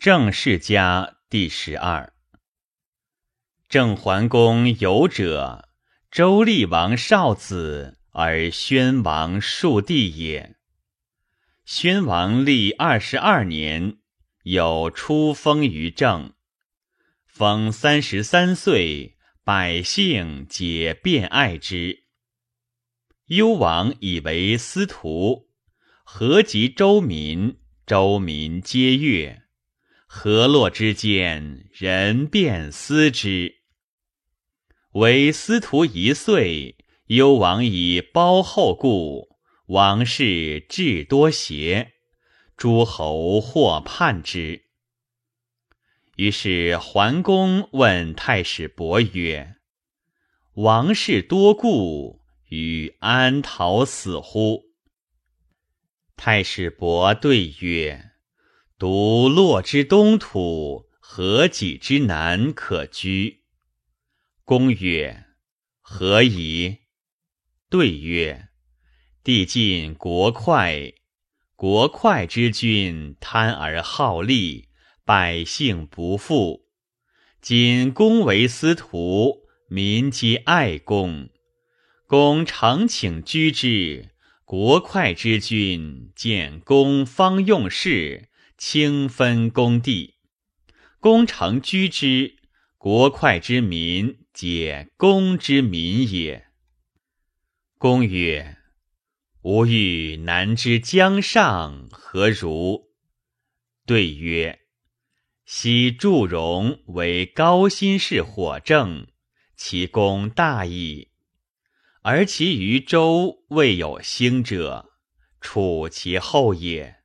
郑氏家第十二。郑桓公有者，周厉王少子，而宣王庶弟也。宣王历二十二年，有出封于郑。封三十三岁，百姓皆变爱之。幽王以为司徒，何及周民？周民皆悦。河洛之间，人便思之。为司徒一岁，幽王以包后故，王室至多邪，诸侯或叛之。于是桓公问太史伯曰：“王室多故，与安逃死乎？”太史伯对曰。独洛之东土，何己之南可居？公曰：何以？对曰：地尽国快，国快之君贪而好利，百姓不富。今公为司徒，民皆爱公。公常请居之，国快之君见公方用事。清分公地，公成居之，国快之民，皆公之民也。公曰：“吾欲南之江上，何如？”对曰：“昔祝融为高辛氏火正，其功大矣。而其余周未有兴者，处其后也。”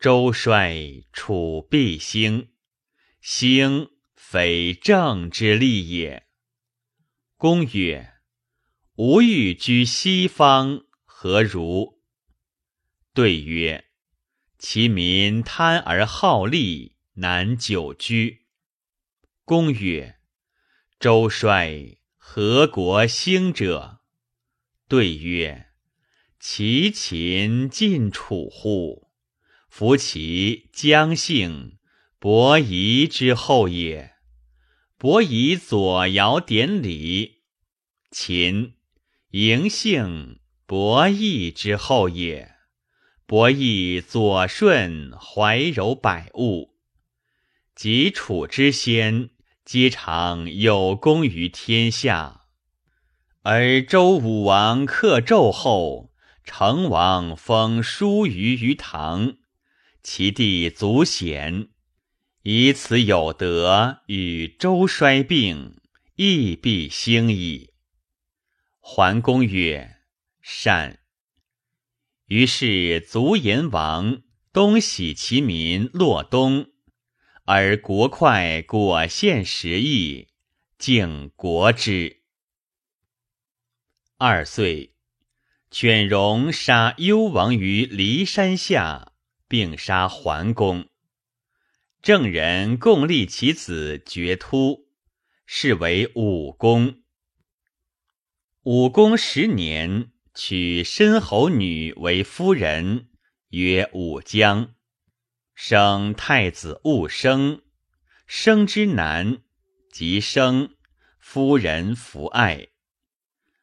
周衰，楚必兴；兴，非正之利也。公曰：“吾欲居西方，何如？”对曰：“其民贪而好利，难久居。”公曰：“周衰，何国兴者？”对曰：“其秦晋楚乎？”夫其姜姓伯夷之后也。伯夷左尧典礼，秦嬴姓伯益之后也。伯益左顺怀柔百物，及楚之先，皆常有功于天下。而周武王克纣后，成王封叔虞于唐。其弟足贤，以此有德，与周衰并，亦必兴矣。桓公曰：“善。”于是卒言王东徙其民洛东，而国快果献十邑，敬国之。二岁，犬戎杀幽王于骊山下。并杀桓公，郑人共立其子绝突，是为武公。武公十年，娶申侯女为夫人，曰武姜，生太子戊生。生之男，即生，夫人弗爱。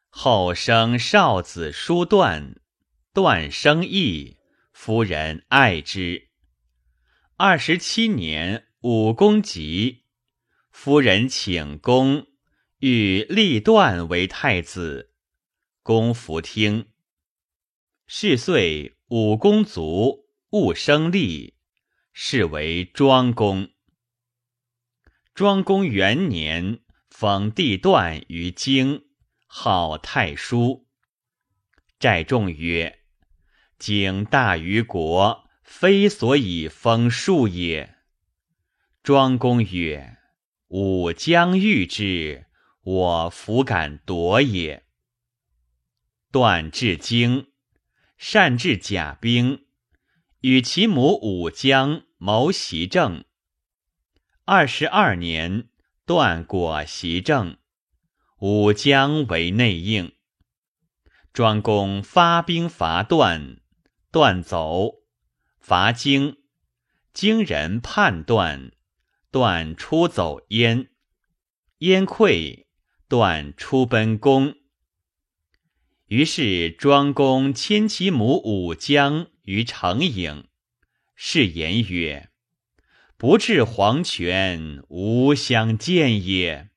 后生少子叔段，段生义。夫人爱之。二十七年，武公即，夫人请公，欲立段为太子。公弗听。是岁，武公卒，勿生立，是为庄公。庄公元年，封地段于京，号太叔。寨众曰。景大于国，非所以封庶也。庄公曰：“吾将欲之，我弗敢夺也。”段至京，善治甲兵，与其母武姜谋袭政。二十二年，段果袭政，武姜为内应。庄公发兵伐段。断走，伐荆，经人判断，断出走燕，燕溃，断出奔宫。于是庄公亲其母武姜于成影，是言曰：“不至黄泉，无相见也。”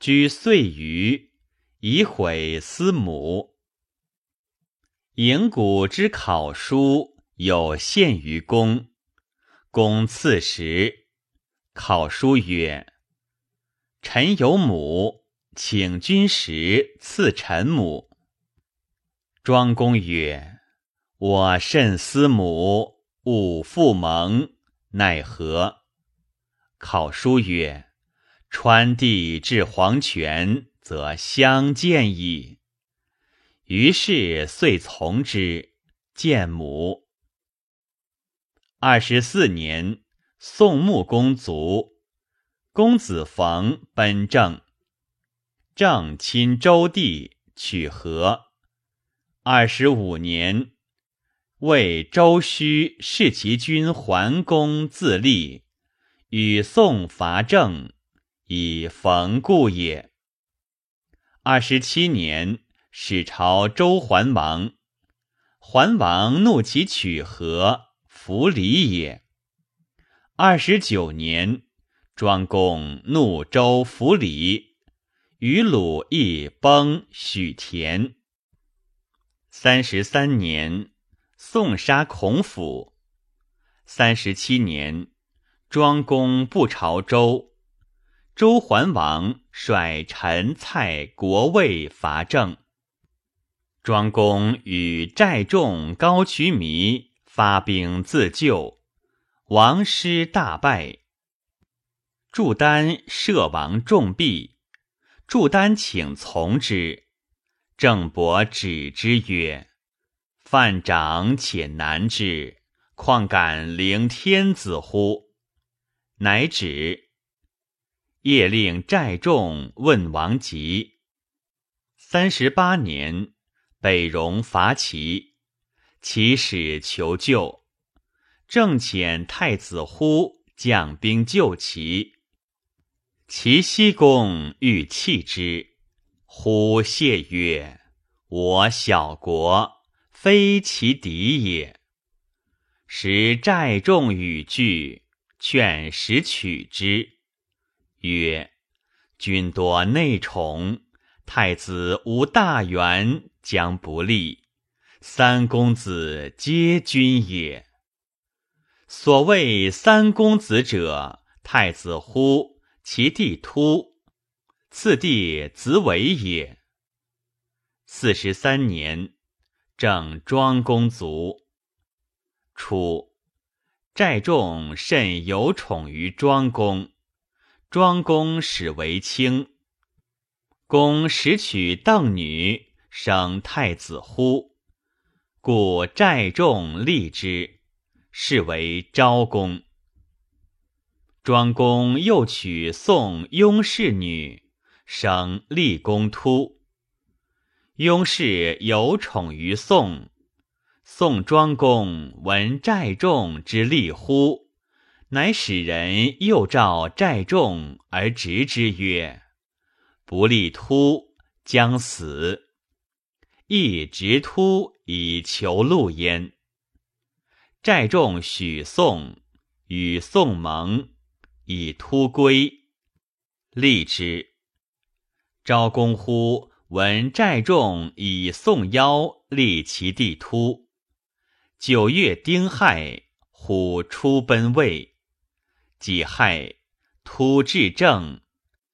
居岁余，以毁思母。郢古之考书有献于公，公赐时，考书曰：“臣有母，请君食，赐臣母。”庄公曰：“我甚思母，吾父蒙，奈何？”考书曰：“川地至黄泉，则相见矣。”于是遂从之，见母。二十四年，宋穆公卒，公子冯奔郑，郑亲周地，取和。二十五年，为周须弑其君桓公自立，与宋伐郑，以冯故也。二十七年。始朝周桓王，桓王怒其取和，弗礼也。二十九年，庄公怒周弗礼，与鲁亦崩许田。三十三年，宋杀孔府。三十七年，庄公不朝周，周桓王率陈蔡国魏伐郑。庄公与寨众高渠弥发兵自救，王师大败。祝丹射王重毙，祝丹请从之，郑伯止之曰：“犯长且难之，况敢凌天子乎？”乃止。夜令寨众问王吉。三十八年。北戎伐齐，齐使求救，正遣太子忽将兵救齐。齐僖公欲弃之，忽谢曰：“我小国，非其敌也。”时寨众与惧，劝使取之，曰：“君多内宠，太子无大员。”将不利，三公子皆君也。所谓三公子者，太子乎，其弟突，次弟子伟也。四十三年，正庄公卒。初，寨众甚有宠于庄公，庄公始为卿。公使取邓女。生太子乎？故寨众立之，是为昭公。庄公又娶宋雍氏女，生立公突。雍氏有宠于宋，宋庄公闻寨众之立乎，乃使人又召寨众而执之曰：“不立突，将死。”亦直突以求路焉。寨众许宋，与宋盟，以突归，立之。昭公乎闻寨众以宋邀立其弟突。九月丁亥，虎出奔魏。己亥，突至正，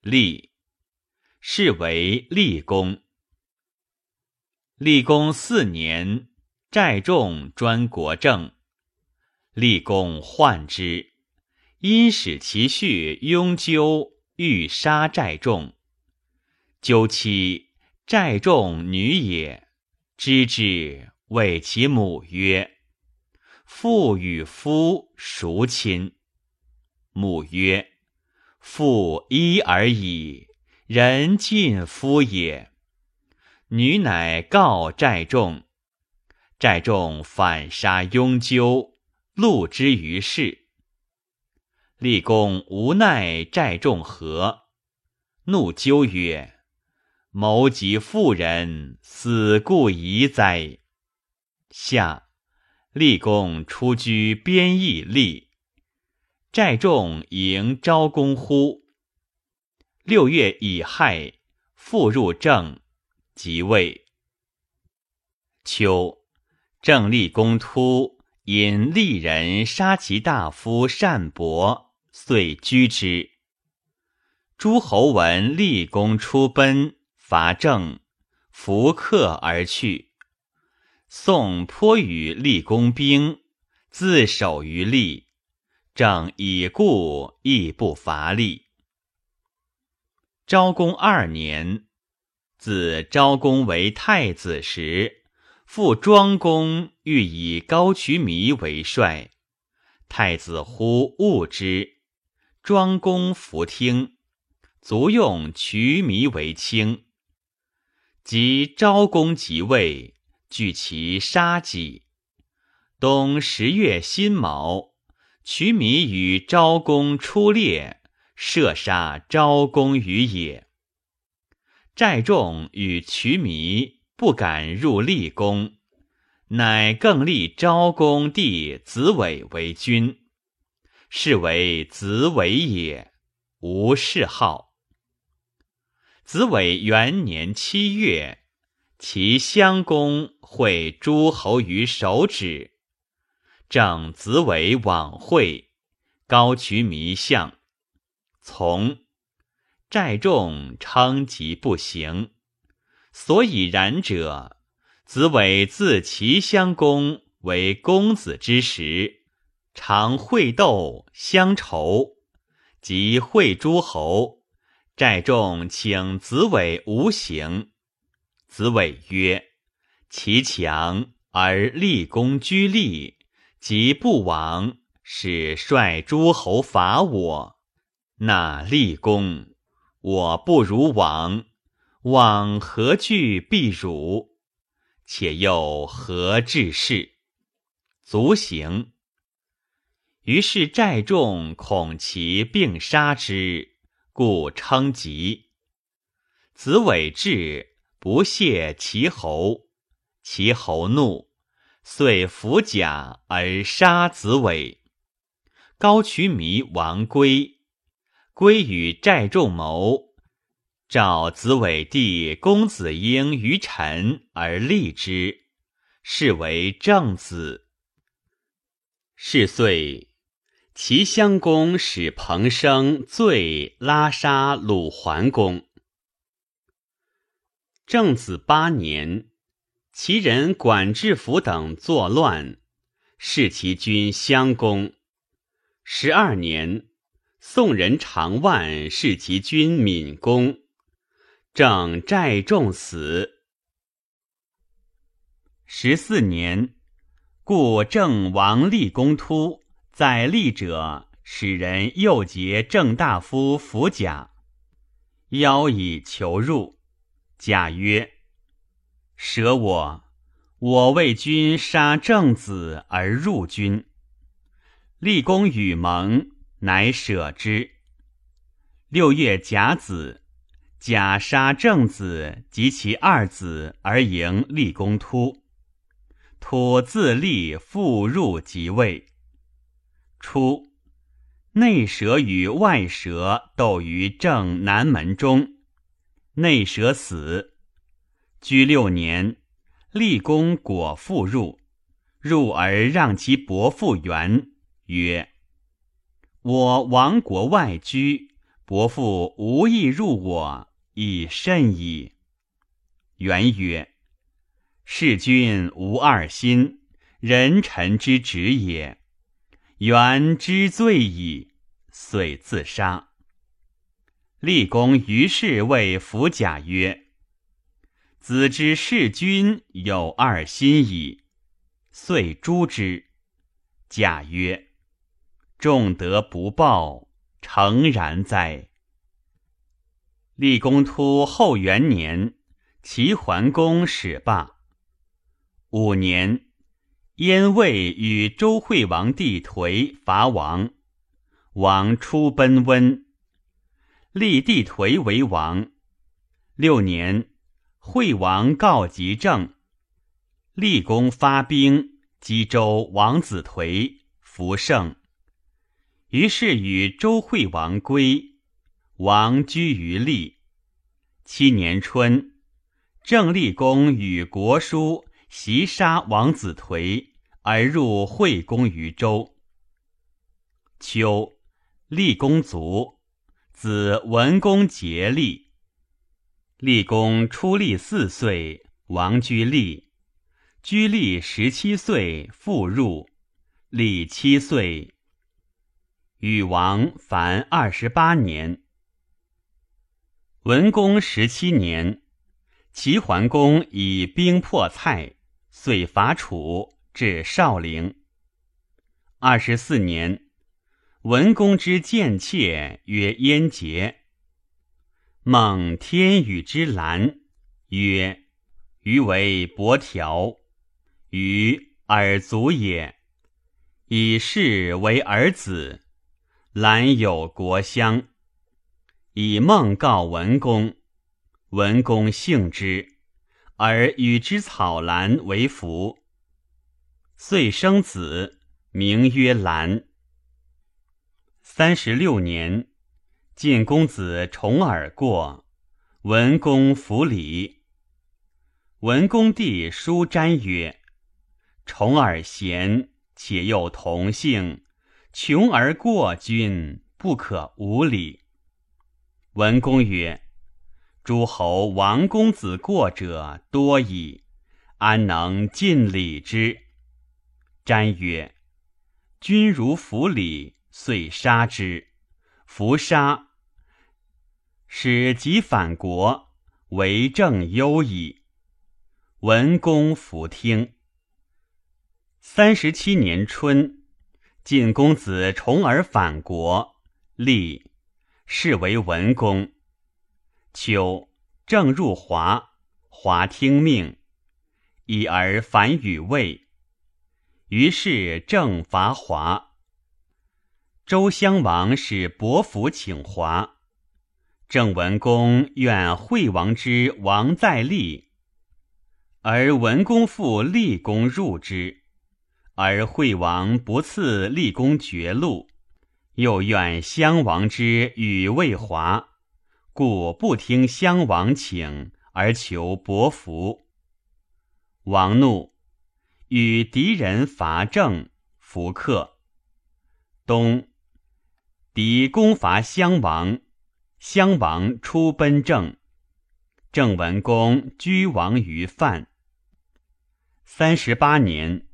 立，是为立公。立公四年，寨众专国政。立公患之，因使其婿雍纠欲杀寨众。纠妻寨众女也，知之，谓其母曰：“父与夫孰亲？”母曰：“父一而已，人尽夫也。”女乃告寨众，寨众反杀雍纠，戮之于世。立功无奈寨众何，怒纠曰：“谋及妇人，死故宜哉！”下立功出居边邑立，寨众迎昭公乎？六月乙亥，复入郑，即位。秋，郑立公突引利人杀其大夫善伯，遂居之。诸侯闻立功出奔，伐郑，伏克而去。宋颇与立功兵，自守于利，郑已故，亦不伐利。昭公二年，自昭公为太子时。父庄公欲以高渠弥为帅，太子乎恶之。庄公弗听，卒用渠弥为卿。及昭公即位，据其杀己。冬十月辛卯，渠弥与昭公出猎，射杀昭公于野。寨众与渠弥。不敢入立宫，乃更立昭公弟子伟为君，是为子伟也，无谥号。子伟元年七月，其襄公会诸侯于首止，正子伟往会，高渠弥相，从，寨众称疾不行。所以然者，子伟自齐襄公为公子之时，常会斗相仇，及会诸侯，寨众请子伟无行。子伟曰：“其强而立功居立，即不亡，使率诸侯伐我，那立功，我不如亡。”往何惧必辱？且又何治事？足行。于是寨众恐其并杀之，故称疾。子伟至，不谢其侯，其侯怒，遂服甲而杀子伟。高渠弥亡归，归与寨众谋。召子伟弟公子婴于臣而立之，是为正子。是岁，齐襄公使彭生罪拉杀鲁桓公。正子八年，齐人管制府等作乱，弑其君襄公。十二年，宋人长万是其君敏公。郑寨众死。十四年，故郑王立公突在立者，使人诱结郑大夫服甲，邀以求入。甲曰：“舍我！我为君杀郑子而入君。”立公与盟，乃舍之。六月甲子。甲杀正子及其二子而迎立公突，突自立复入即位。初，内蛇与外蛇斗于正南门中，内蛇死。居六年，立公果复入，入而让其伯父元曰：“我亡国外居，伯父无意入我。”以甚矣。元曰：“弑君无二心，人臣之职也。”元知罪矣，遂自杀。立功于是谓弗甲曰：“子之弑君有二心矣。”遂诛之。甲曰：“重德不报，诚然哉！”立公突后元年，齐桓公始罢。五年，燕魏与周惠王帝颓伐王，王出奔温，立帝颓为王。六年，惠王告急政，立功发兵击周王子颓，弗胜。于是与周惠王归，王居于立。七年春，郑立公与国叔。袭杀王子颓，而入惠公于周。秋，立公卒，子文公竭立。立公初立四岁，王居立。居立十七岁，复入。立七岁，禹王凡二十八年。文公十七年，齐桓公以兵破蔡。遂伐楚，至少陵。二十四年，文公之贱妾曰燕结。梦天与之兰，曰：“余为伯条，余尔族也。以是为儿子，兰有国相。以梦告文公，文公幸之。”而与之草兰为服，遂生子，名曰兰。三十六年，晋公子重耳过，文公服礼。文公弟叔瞻曰：“重耳贤，且又同姓，穷而过君，不可无礼。”文公曰。诸侯王公子过者多矣，安能尽礼之？瞻曰：“君如弗礼，遂杀之。弗杀，使即反国，为政忧矣。”文公弗听。三十七年春，晋公子重耳反国，立，是为文公。秋，正入华，华听命，已而反与魏。于是正伐华。周襄王使伯服请华，郑文公愿惠王之王在立，而文公复立功入之，而惠王不赐立功绝禄，又愿襄王之与魏华。故不听襄王请，而求伯服。王怒，与敌人伐郑，弗克。冬，敌攻伐襄王，襄王出奔郑。郑文公居王于范。三十八年，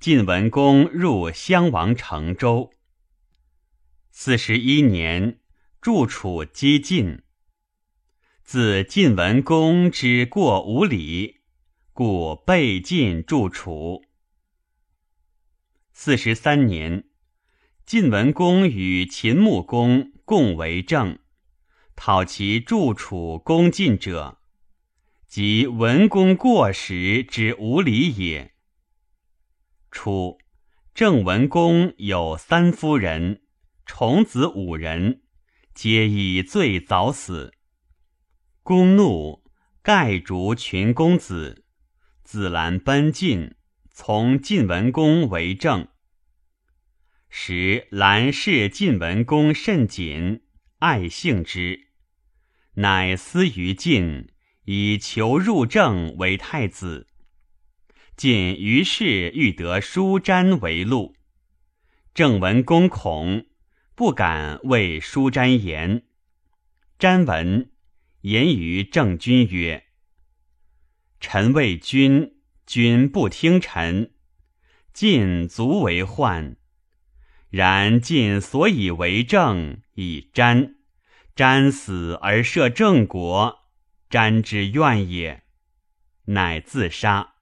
晋文公入襄王成周。四十一年。助楚击晋，自晋文公之过无礼，故被晋助楚。四十三年，晋文公与秦穆公共为政，讨其助楚攻晋者，即文公过时之无礼也。初，郑文公有三夫人，重子五人。皆以罪早死。公怒，盖逐群公子，子兰奔晋，从晋文公为政。时兰视晋文公甚谨，爱幸之，乃思于晋，以求入政为太子。晋于是欲得叔瞻为禄，郑文公恐。不敢为叔瞻言。瞻闻，言于郑君曰：“臣为君，君不听臣，晋足为患。然晋所以为政，以瞻。瞻死而摄郑国，瞻之怨也，乃自杀。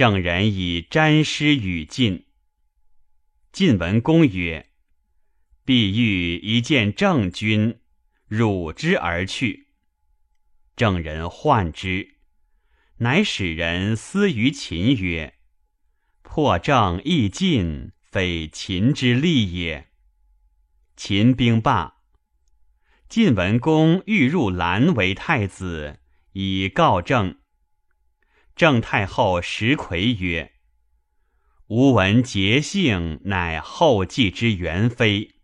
郑人以瞻师与晋。晋文公曰。”必欲一见郑君，辱之而去。郑人患之，乃使人思于秦曰：“破郑亦尽，非秦之利也。秦兵罢，晋文公欲入兰为太子，以告郑。郑太后石奎曰：“吾闻节姓乃后继之元妃，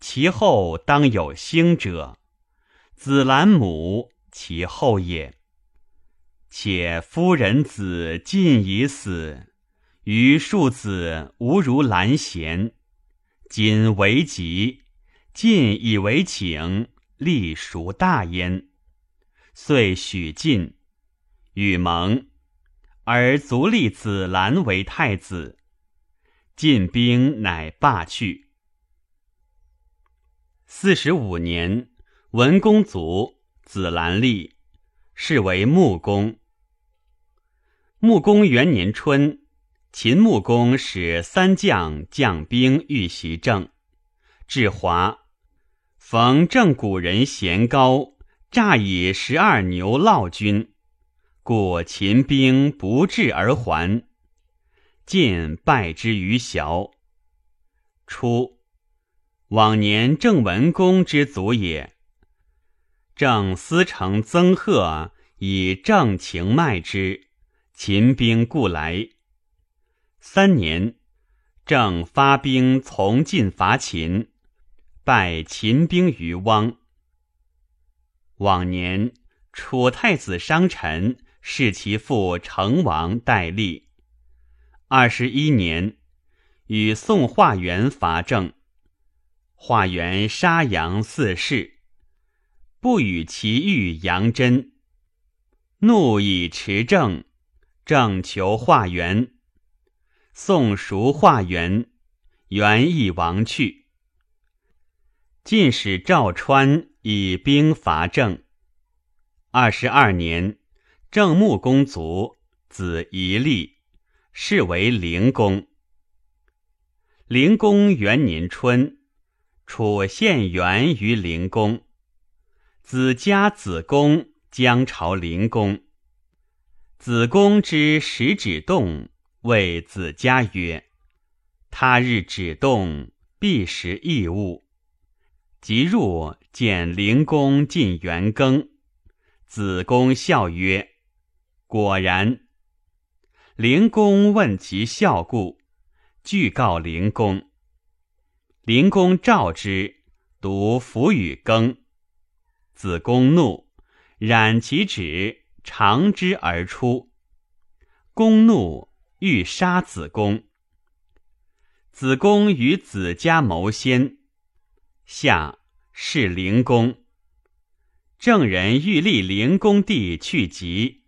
其后当有兴者。子兰母其后也。且夫人子晋已死。”余庶子无如兰贤，今为吉，晋以为请，立孰大焉？遂许晋，与盟，而足立子兰为太子。晋兵乃罢去。四十五年，文公卒，子兰立，是为穆公。穆公元年春。秦穆公使三将将兵欲袭郑，至华，逢郑古人贤高，诈以十二牛烙军，故秦兵不至而还。晋败之于淆。初，往年郑文公之祖也。郑司成曾贺以郑情卖之，秦兵故来。三年，郑发兵从晋伐秦，败秦兵于汪。往年，楚太子商臣是其父成王代立。二十一年，与宋化元伐郑，化元杀杨四世，不与其遇杨真，怒以持郑，郑求化元。宋蜀化元，元亦亡去。晋使赵川以兵伐郑。二十二年，正穆公卒，子仪立，是为灵公。灵公元年春，楚献元于灵公，子家子公将朝灵公。子公之食指动。谓子家曰：“他日止动，必食异物。”即入见灵公进元庚，子公笑曰：“果然。”灵公问其孝故，具告灵公。灵公召之，读符与庚。子公怒，染其指，长之而出。公怒。欲杀子贡。子贡与子家谋先，下是灵公。郑人欲立灵公弟去疾，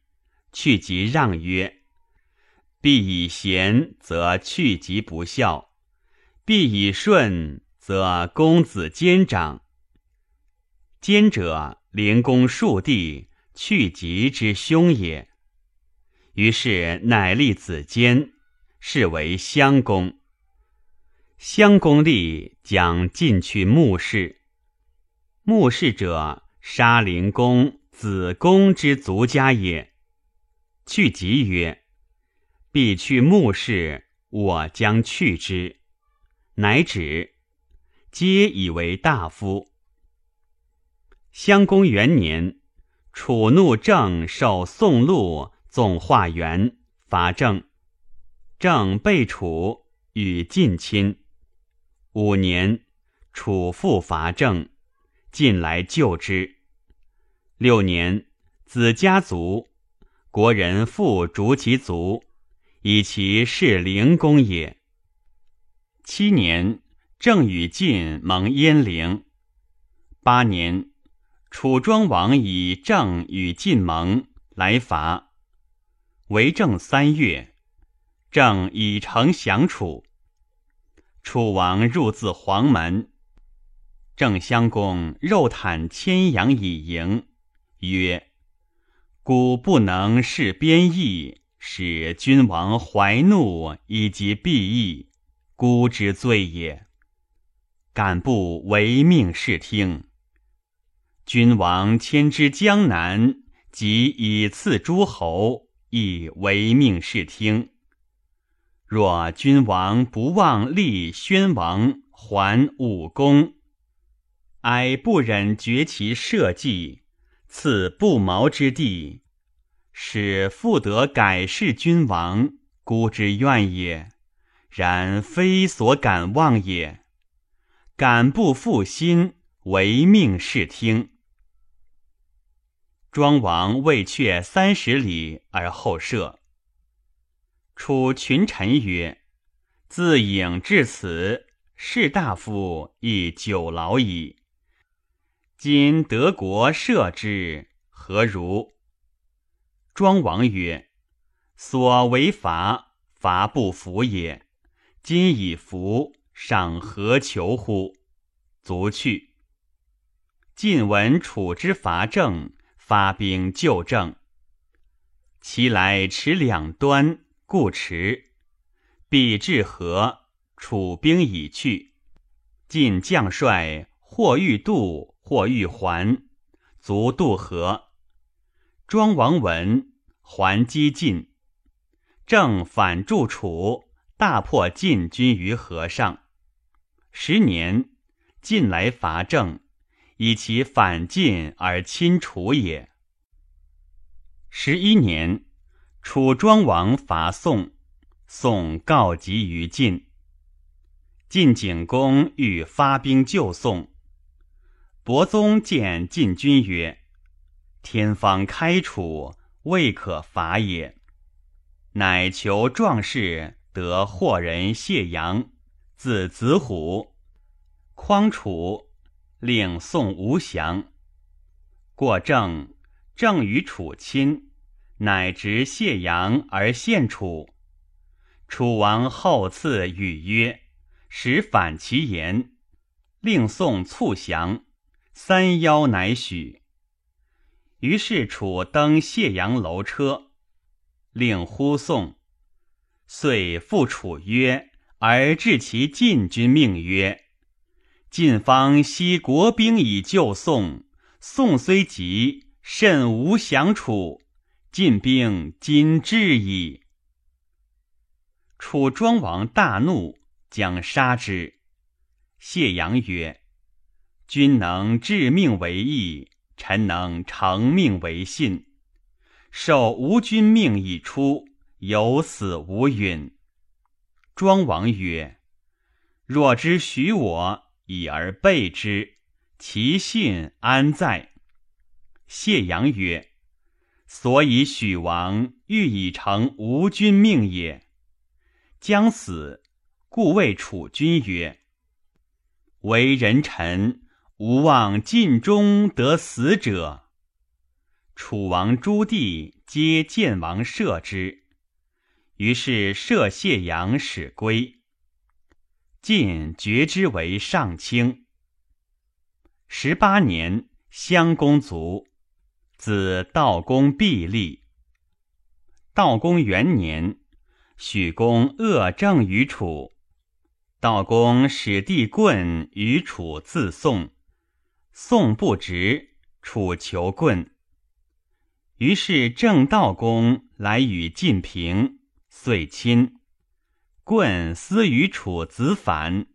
去疾让曰：“必以贤，则去疾不孝；必以顺，则公子兼长。兼者，灵公庶弟，去疾之兄也。”于是乃立子坚，是为襄公。襄公立，将进去穆氏。穆氏者，杀灵公子公之族家也。去疾曰：“必去穆氏，我将去之。”乃止，皆以为大夫。襄公元年，楚怒郑受宋禄。纵化元伐郑，郑被楚，与晋亲。五年，楚复伐郑，晋来救之。六年，子家族，国人复逐其族，以其是灵公也。七年，郑与晋盟鄢陵。八年，楚庄王以郑与晋盟，来伐。为政三月，郑以城降楚。楚王入自黄门，郑襄公肉袒牵羊以迎，曰：“孤不能事边邑，使君王怀怒以及必义，孤之罪也。敢不违命视听？君王迁之江南，即以赐诸侯。”亦唯命是听。若君王不忘立宣王还武功，哀不忍绝其社稷，赐不毛之地，使复得改世君王，孤之愿也。然非所敢忘也。敢不负心，唯命是听。庄王未却三十里而后射。楚群臣曰：“自郢至此，士大夫亦久劳矣。今德国设之，何如？”庄王曰：“所为伐，伐不服也。今已服，尚何求乎？”卒去。晋闻楚之伐郑，发兵救郑。其来持两端。故迟，必至河，楚兵已去。晋将帅或欲渡，或欲还，卒渡河。庄王闻，还击晋。正反助楚，大破晋军于河上。十年，晋来伐郑，以其反晋而亲楚也。十一年。楚庄王伐宋，宋告急于晋。晋景公欲发兵救宋，伯宗见晋军曰：“天方开楚，未可伐也。”乃求壮士得霍人谢阳，字子虎，匡楚，令宋无降。过郑，郑与楚亲。乃执谢阳而献楚，楚王后赐语曰：“使反其言，令宋促降。”三邀乃许。于是楚登谢阳楼车，令呼宋，遂复楚曰：“而治其晋军命曰：‘晋方悉国兵以救宋，宋虽急，甚无降楚。’”晋兵今至矣。楚庄王大怒，将杀之。谢阳曰：“君能致命为义，臣能成命为信。受吴君命已出，有死无允。”庄王曰：“若之许我，以而备之，其信安在？”谢阳曰。所以许王欲以成吴君命也，将死，故谓楚君曰：“为人臣，无望尽忠得死者。”楚王诸弟皆见王赦之，于是赦谢阳，使归。晋爵之为上卿。十八年，襄公卒。子道公毕立。道公元年，许公恶政于楚，道公使弟棍与楚自宋，宋不直，楚求棍。于是郑道公来与晋平，遂亲。棍思与楚子反，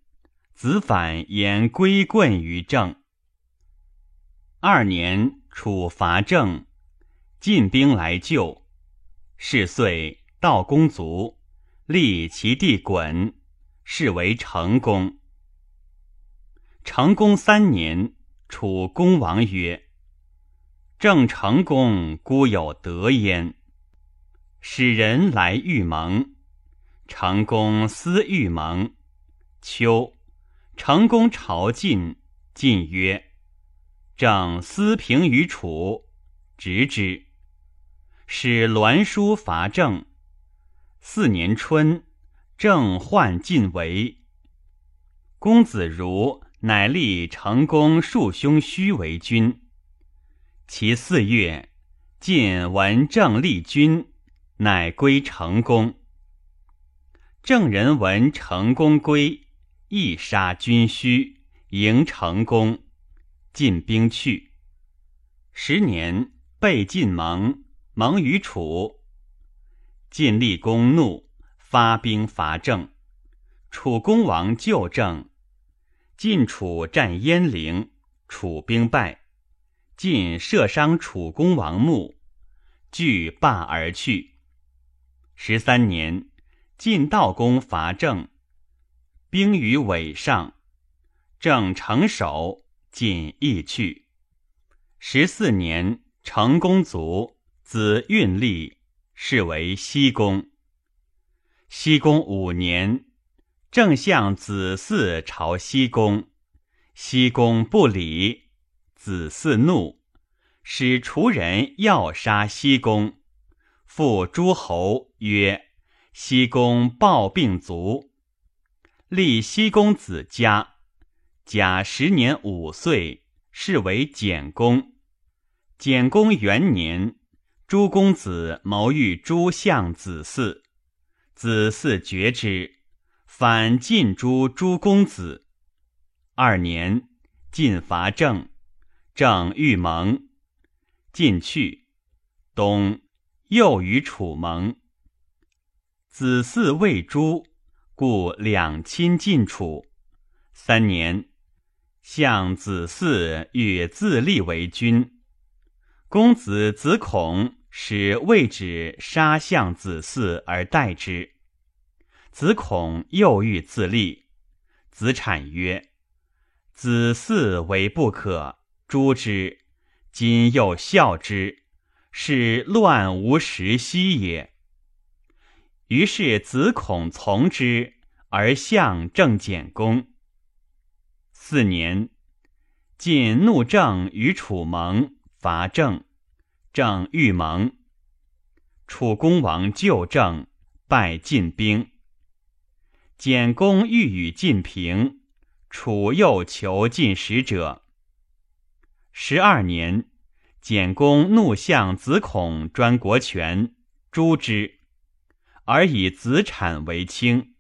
子反言归棍于郑。二年。楚伐郑，晋兵来救。是岁，道公卒，立其弟衮，是为成公。成公三年，楚公王曰：“郑成公孤有德焉。”使人来欲盟。成公思欲盟。秋，成公朝晋，晋曰。正思平于楚，执之，使栾书伐郑。四年春，郑患晋围。公子如乃立成公庶兄须为君。其四月，晋闻郑立君，乃归成公。郑人闻成公归，亦杀君须，迎成公。进兵去，十年被晋盟，盟于楚。晋厉公怒，发兵伐郑。楚公王救郑，晋楚战鄢陵，楚兵败，晋射伤楚公王墓，惧罢而去。十三年，晋悼公伐郑，兵于尾上，郑成守，晋亦去。十四年，成公卒，子运立，是为西公。西公五年。正向子嗣朝西宫，西宫不礼，子嗣怒，使厨人要杀西宫。复诸侯曰：“西宫暴病卒。”立西宫子嘉，嘉十年五岁，是为简公。简公元年，诸公子谋欲诸相子嗣，子嗣绝之。反晋诸诸公子。二年，晋伐郑，郑欲盟，晋去。冬，又与楚盟。子嗣未诛，故两亲晋楚。三年，相子嗣欲自立为君，公子子孔使魏止杀相子嗣而代之。子孔又欲自立，子产曰：“子嗣为不可，诛之。今又孝之，是乱无时息也。”于是子孔从之，而相郑简公。四年，晋怒郑与楚盟，伐郑，郑欲盟。楚公王救郑，败晋兵。简公欲与晋平，楚又求晋使者。十二年，简公怒向子孔专国权，诛之，而以子产为卿。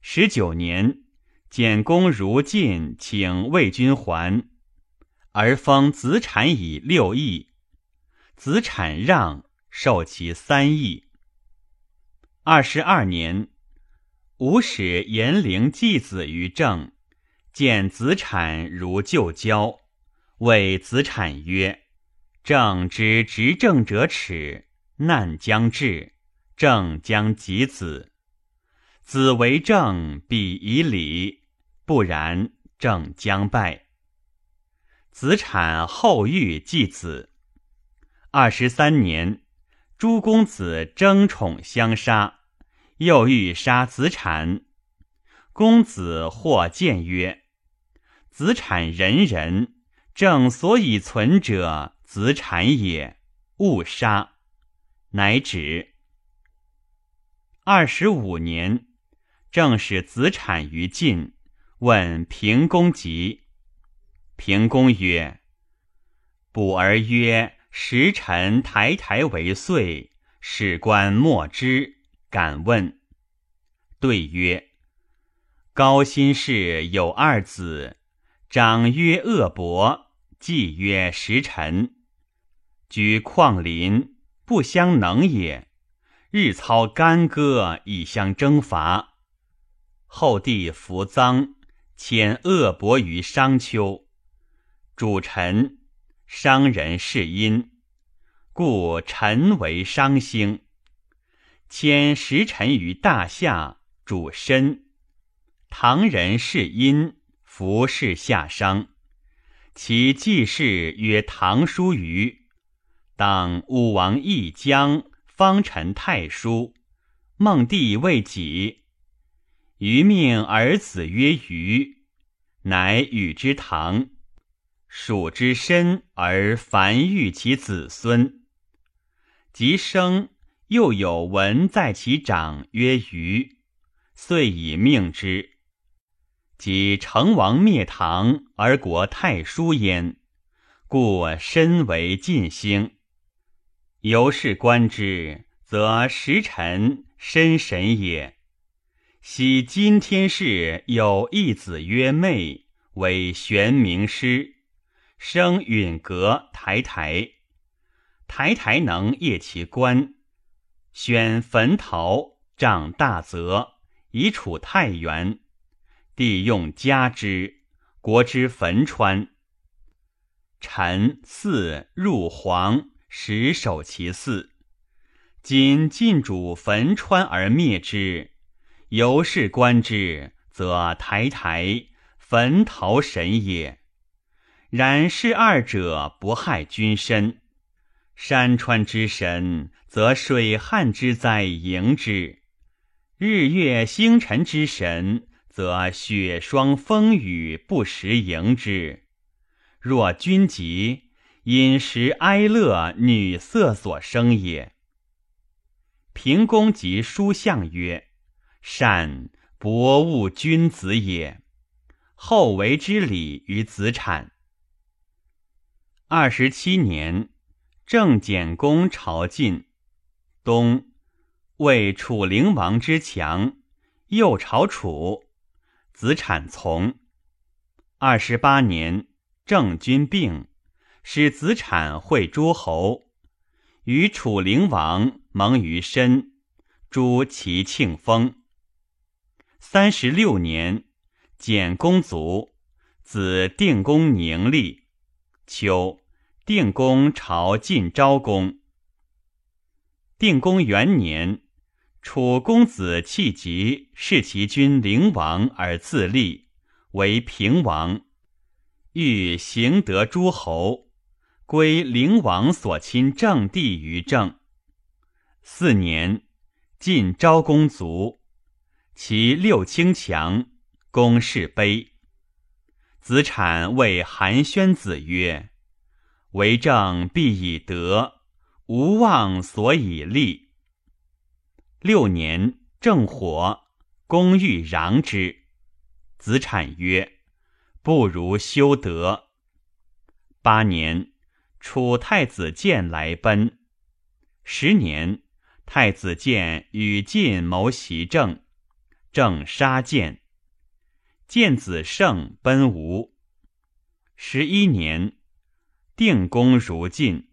十九年，简公如晋，请魏君还，而封子产以六邑，子产让，受其三邑。二十二年。吾使严陵继子于郑，见子产如旧交，谓子产曰：“郑之执政者耻，难将至，郑将及子。子为政，必以礼；不然，郑将败。”子产后遇继子。二十三年，诸公子争宠相杀。又欲杀子产，公子或谏曰：“子产仁人，正所以存者，子产也，勿杀。”乃止。二十五年，正使子产于晋，问平公疾。平公曰：“卜而曰：‘时臣台台为岁，史官莫之。’”敢问，对曰：“高辛氏有二子，长曰恶伯，继曰时臣。居旷林，不相能也。日操干戈以相征伐。后帝服臧，迁恶伯于商丘。主臣，商人是因，故臣为商星。”迁时臣于大夏，主申。唐人是殷，服侍夏商。其继室曰唐叔虞，当武王义姜，方臣太叔。孟帝未己，余命儿子曰虞，乃与之唐。属之身而繁育其子孙，及生。又有文在其长曰虞，遂以命之。即成王灭唐而国太叔焉，故身为晋兴。由是观之，则时臣身神也。昔今天氏有一子曰昧，为玄冥师，生允阁台台，台台能谒其官。选坟陶仗大泽，以处太原。帝用加之，国之汾川。臣嗣入皇，实守其嗣。今晋主汾川而灭之，由是观之，则台台坟陶神也。然是二者不害君身。山川之神，则水旱之灾迎之；日月星辰之神，则雪霜风雨不时迎之。若君疾，饮食哀乐，女色所生也。平公及书相曰：“善博物君子也。”后为之礼于子产。二十七年。郑简公朝晋，东为楚灵王之强，又朝楚，子产从。二十八年，郑君病，使子产会诸侯，与楚灵王盟于申，诛其庆封。三十六年，简公卒，子定公宁立，秋。定公朝晋昭公。定公元年，楚公子弃疾弑其君灵王而自立，为平王，欲行得诸侯，归灵王所亲正地于政。四年，晋昭公卒，其六卿强，公室卑。子产谓韩宣子曰。为政必以德，无忘所以立。六年，正火，公欲攘之。子产曰：“不如修德。”八年，楚太子建来奔。十年，太子建与晋谋袭郑，郑杀建。建子胜奔吴。十一年。定公如晋，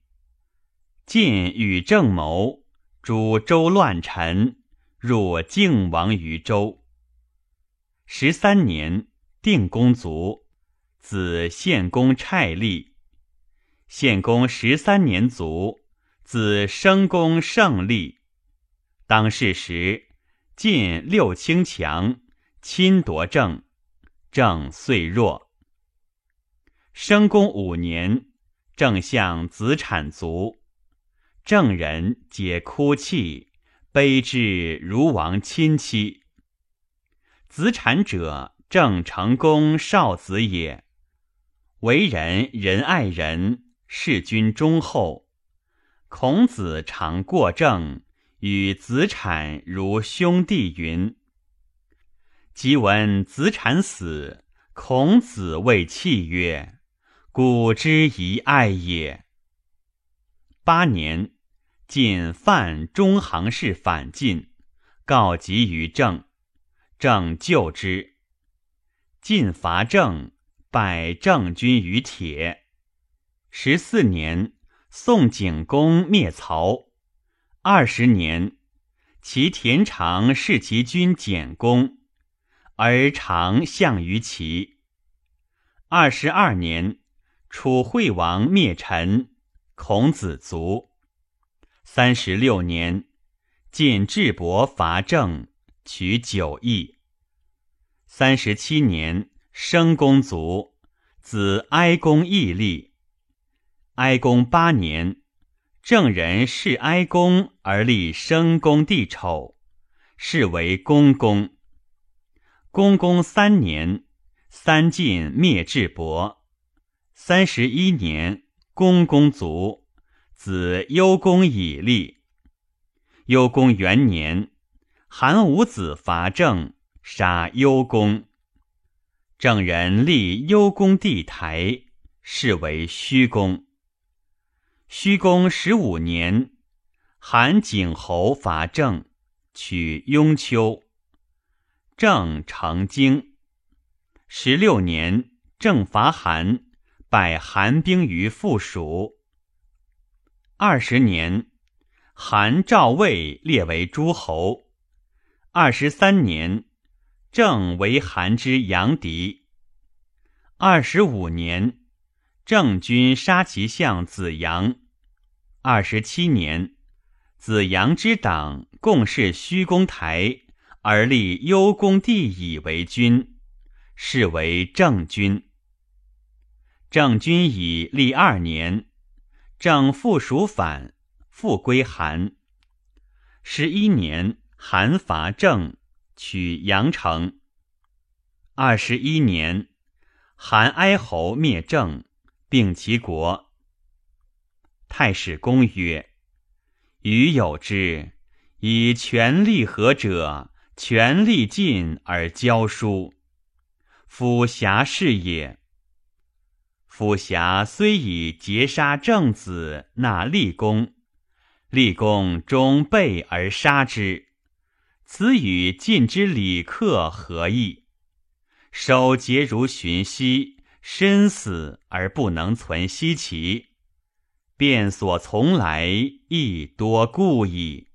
晋与郑谋，诛周乱臣，入靖王于周。十三年，定公卒，子献公蔡立。献公十三年卒，子生公胜立。当世时，晋六卿强，侵夺政，政遂弱。生公五年。正相子产卒，郑人皆哭泣，悲之如亡亲戚。子产者，郑成公少子也，为人仁爱人，事君忠厚。孔子常过郑，与子产如兄弟云。即闻子产死，孔子谓弃曰。古之遗爱也。八年，晋犯中行氏反晋，告急于郑，郑救之。晋伐郑，拜郑军于铁。十四年，宋景公灭曹。二十年，其田常弑其君简公，而常相于齐。二十二年。楚惠王灭陈，孔子卒。三十六年，晋智伯伐郑，取九邑。三十七年，生公卒，子哀公义立。哀公八年，郑人弑哀公而立生公弟丑，是为公公。公公三年，三晋灭智伯。三十一年，公公卒，子幽公以立。幽公元年，韩武子伐郑，杀幽公。郑人立幽公帝台，是为虚公。虚公十五年，韩景侯伐郑，取雍丘。郑成京。十六年，郑伐韩。拜韩兵于附属。二十年，韩赵魏列为诸侯，二十三年，郑为韩之阳敌。二十五年，郑军杀其相子阳。二十七年，子阳之党共事虚公台，而立幽公帝以为君，是为郑君。郑君以立二年，郑复属反，复归韩。十一年，韩伐郑，取阳城。二十一年，韩哀侯灭郑，并其国。太史公曰：“余有之，以权力合者，权力尽而教书，夫侠士也。”府侠虽以劫杀正子纳立功，立功终备而杀之，此与晋之礼克何异？守节如寻溪，身死而不能存西岐，变所从来亦多故矣。